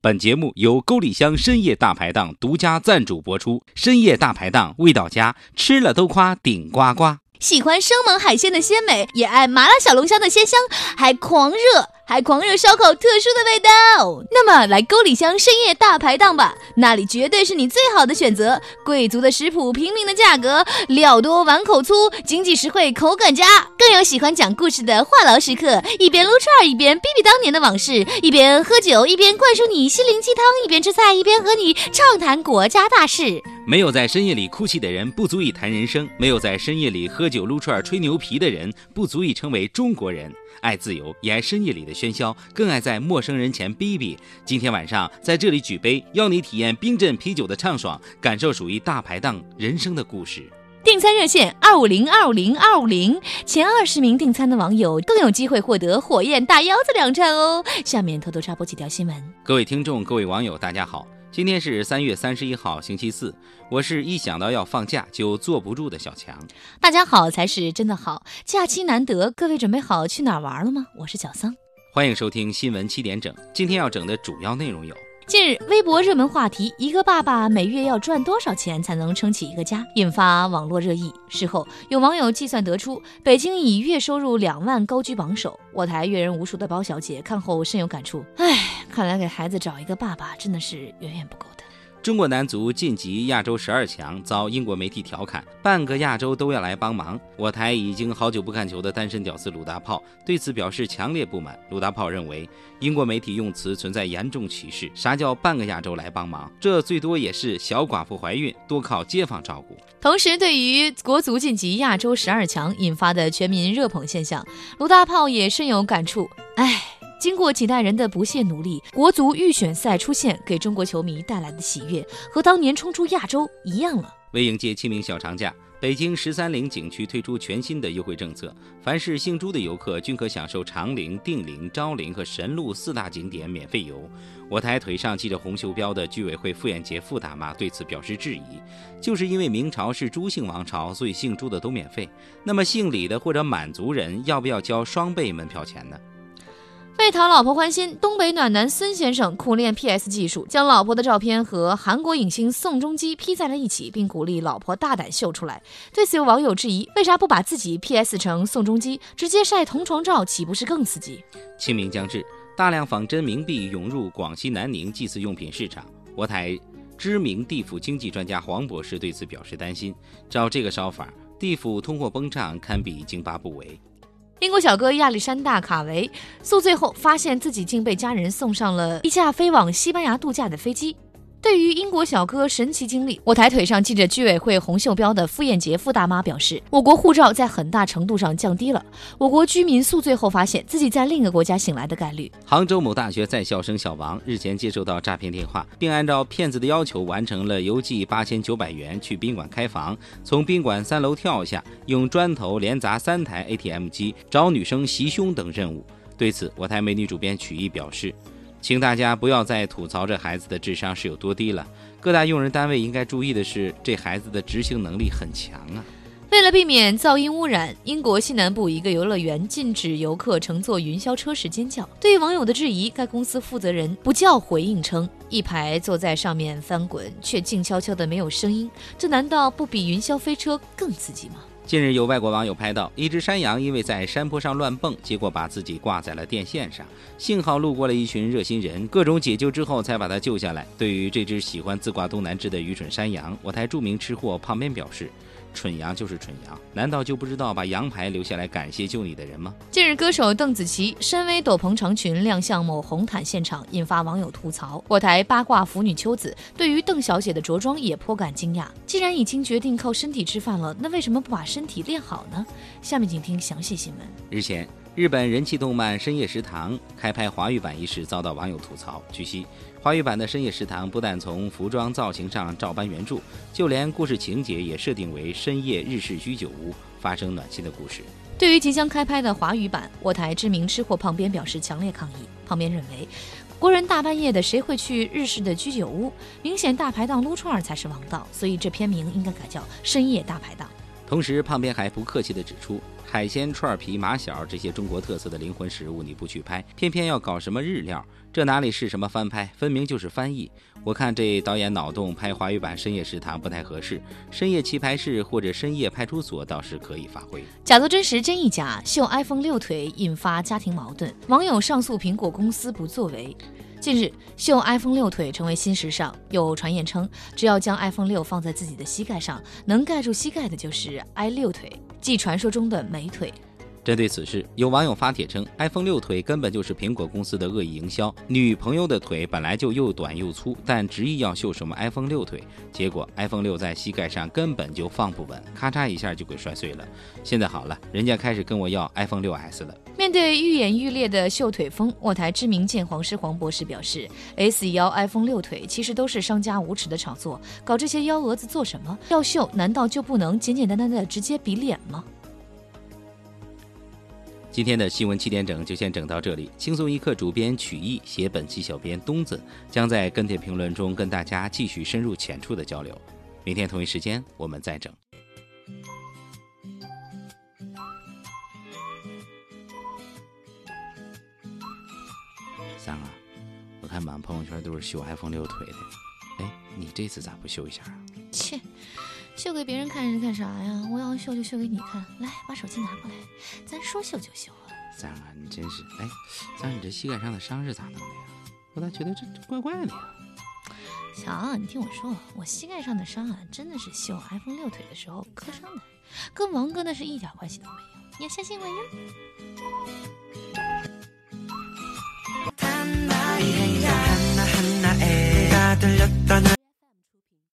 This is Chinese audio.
本节目由沟里乡深夜大排档独家赞助播出。深夜大排档，味道佳，吃了都夸顶呱呱。喜欢生猛海鲜的鲜美，也爱麻辣小龙虾的鲜香，还狂热还狂热烧烤特殊的味道。那么来沟里乡深夜大排档吧，那里绝对是你最好的选择。贵族的食谱，平民的价格，料多碗口粗，经济实惠，口感佳。更有喜欢讲故事的话痨食客，一边撸串一边逼逼当年的往事，一边喝酒一边灌输你心灵鸡汤，一边吃菜一边和你畅谈国家大事。没有在深夜里哭泣的人，不足以谈人生；没有在深夜里喝酒撸串吹牛皮的人，不足以成为中国人。爱自由，也爱深夜里的喧嚣，更爱在陌生人前逼逼。今天晚上在这里举杯，邀你体验冰镇啤酒的畅爽，感受属于大排档人生的故事。订餐热线二五零二五零二五零，前二十名订餐的网友更有机会获得火焰大腰子两串哦。下面偷偷插播几条新闻。各位听众，各位网友，大家好。今天是三月三十一号，星期四。我是一想到要放假就坐不住的小强。大家好才是真的好，假期难得，各位准备好去哪儿玩了吗？我是小桑，欢迎收听新闻七点整。今天要整的主要内容有。近日，微博热门话题“一个爸爸每月要赚多少钱才能撑起一个家”引发网络热议。事后，有网友计算得出，北京以月收入两万高居榜首。我台阅人无数的包小姐看后深有感触：“唉，看来给孩子找一个爸爸真的是远远不够的。”中国男足晋级亚洲十二强，遭英国媒体调侃，半个亚洲都要来帮忙。我台已经好久不看球的单身屌丝鲁大炮对此表示强烈不满。鲁大炮认为，英国媒体用词存在严重歧视。啥叫半个亚洲来帮忙？这最多也是小寡妇怀孕，多靠街坊照顾。同时，对于国足晋级亚洲十二强引发的全民热捧现象，鲁大炮也深有感触。唉。经过几代人的不懈努力，国足预选赛出现，给中国球迷带来的喜悦和当年冲出亚洲一样了。为迎接清明小长假，北京十三陵景区推出全新的优惠政策，凡是姓朱的游客均可享受长陵、定陵、昭陵和神鹿四大景点免费游。我台腿上系着红袖标的居委会傅艳杰傅大妈对此表示质疑，就是因为明朝是朱姓王朝，所以姓朱的都免费。那么姓李的或者满族人要不要交双倍门票钱呢？为讨老婆欢心，东北暖男孙先生苦练 PS 技术，将老婆的照片和韩国影星宋仲基 P 在了一起，并鼓励老婆大胆秀出来。对此，有网友质疑：为啥不把自己 PS 成宋仲基，直接晒同床照，岂不是更刺激？清明将至，大量仿真冥币涌入广西南宁祭祀用品市场。我台知名地府经济专家黄博士对此表示担心：照这个烧法，地府通货膨胀堪比津巴布韦。英国小哥亚历山大·卡维宿醉后，发现自己竟被家人送上了一架飞往西班牙度假的飞机。对于英国小哥神奇经历，我抬腿上系着居委会红袖标的傅艳杰傅大妈表示：“我国护照在很大程度上降低了我国居民宿醉后发现自己在另一个国家醒来的概率。”杭州某大学在校生小王日前接收到诈骗电话，并按照骗子的要求完成了邮寄八千九百元去宾馆开房，从宾馆三楼跳下，用砖头连砸三台 ATM 机，找女生袭胸等任务。对此，我台美女主编曲艺表示。请大家不要再吐槽这孩子的智商是有多低了。各大用人单位应该注意的是，这孩子的执行能力很强啊。为了避免噪音污染，英国西南部一个游乐园禁止游客乘坐云霄车时尖叫。对于网友的质疑，该公司负责人不叫回应称：“一排坐在上面翻滚，却静悄悄的没有声音，这难道不比云霄飞车更刺激吗？”近日，有外国网友拍到一只山羊因为在山坡上乱蹦，结果把自己挂在了电线上。幸好路过了一群热心人，各种解救之后才把它救下来。对于这只喜欢自挂东南枝的愚蠢山羊，我台著名吃货胖边表示。蠢羊就是蠢羊，难道就不知道把羊牌留下来感谢救你的人吗？近日，歌手邓紫棋身背斗篷长裙亮相某红毯现场，引发网友吐槽。我台八卦腐女秋子对于邓小姐的着装也颇感惊讶。既然已经决定靠身体吃饭了，那为什么不把身体练好呢？下面请听详细新闻。日前。日本人气动漫《深夜食堂》开拍华语版一事遭到网友吐槽。据悉，华语版的《深夜食堂》不但从服装造型上照搬原著，就连故事情节也设定为深夜日式居酒屋发生暖心的故事。对于即将开拍的华语版，我台知名吃货胖边表示强烈抗议。胖边认为，国人大半夜的谁会去日式的居酒屋？明显大排档撸串才是王道，所以这片名应该改叫《深夜大排档》。同时，胖边还不客气地指出。海鲜、串皮、马小这些中国特色的灵魂食物你不去拍，偏偏要搞什么日料，这哪里是什么翻拍，分明就是翻译。我看这导演脑洞拍华语版《深夜食堂》不太合适，《深夜棋牌室》或者《深夜派出所》倒是可以发挥。假作真实真亦假，秀 iPhone 六腿引发家庭矛盾，网友上诉苹果公司不作为。近日，秀 iPhone 六腿成为新时尚。有传言称，只要将 iPhone 六放在自己的膝盖上，能盖住膝盖的就是 i 六腿，即传说中的美腿。针对此事，有网友发帖称，iPhone 六腿根本就是苹果公司的恶意营销。女朋友的腿本来就又短又粗，但执意要秀什么 iPhone 六腿，结果 iPhone 六在膝盖上根本就放不稳，咔嚓一下就给摔碎了。现在好了，人家开始跟我要 iPhone 六 S 了。对愈演愈烈的秀腿风，我台知名鉴黄师黄博士表示，S 腰 iPhone 六腿其实都是商家无耻的炒作，搞这些幺蛾子做什么？要秀难道就不能简简单单的直接比脸吗？今天的新闻七点整就先整到这里。轻松一刻主编曲艺，写本期小编东子将在跟帖评论中跟大家继续深入浅出的交流。明天同一时间我们再整。三啊，我看满朋友圈都是秀 iPhone 六腿的，哎，你这次咋不秀一下啊？切。秀给别人看是干啥呀？我要秀就秀给你看。来，把手机拿过来，咱说秀就秀啊。三儿，你真是……哎，三儿，你这膝盖上的伤是咋弄的呀？我咋觉得这这怪怪的呀？小，你听我说，我膝盖上的伤啊，真的是秀 iPhone 六腿的时候磕伤的，跟王哥那是一点关系都没有。你要相信我呀。 들렸던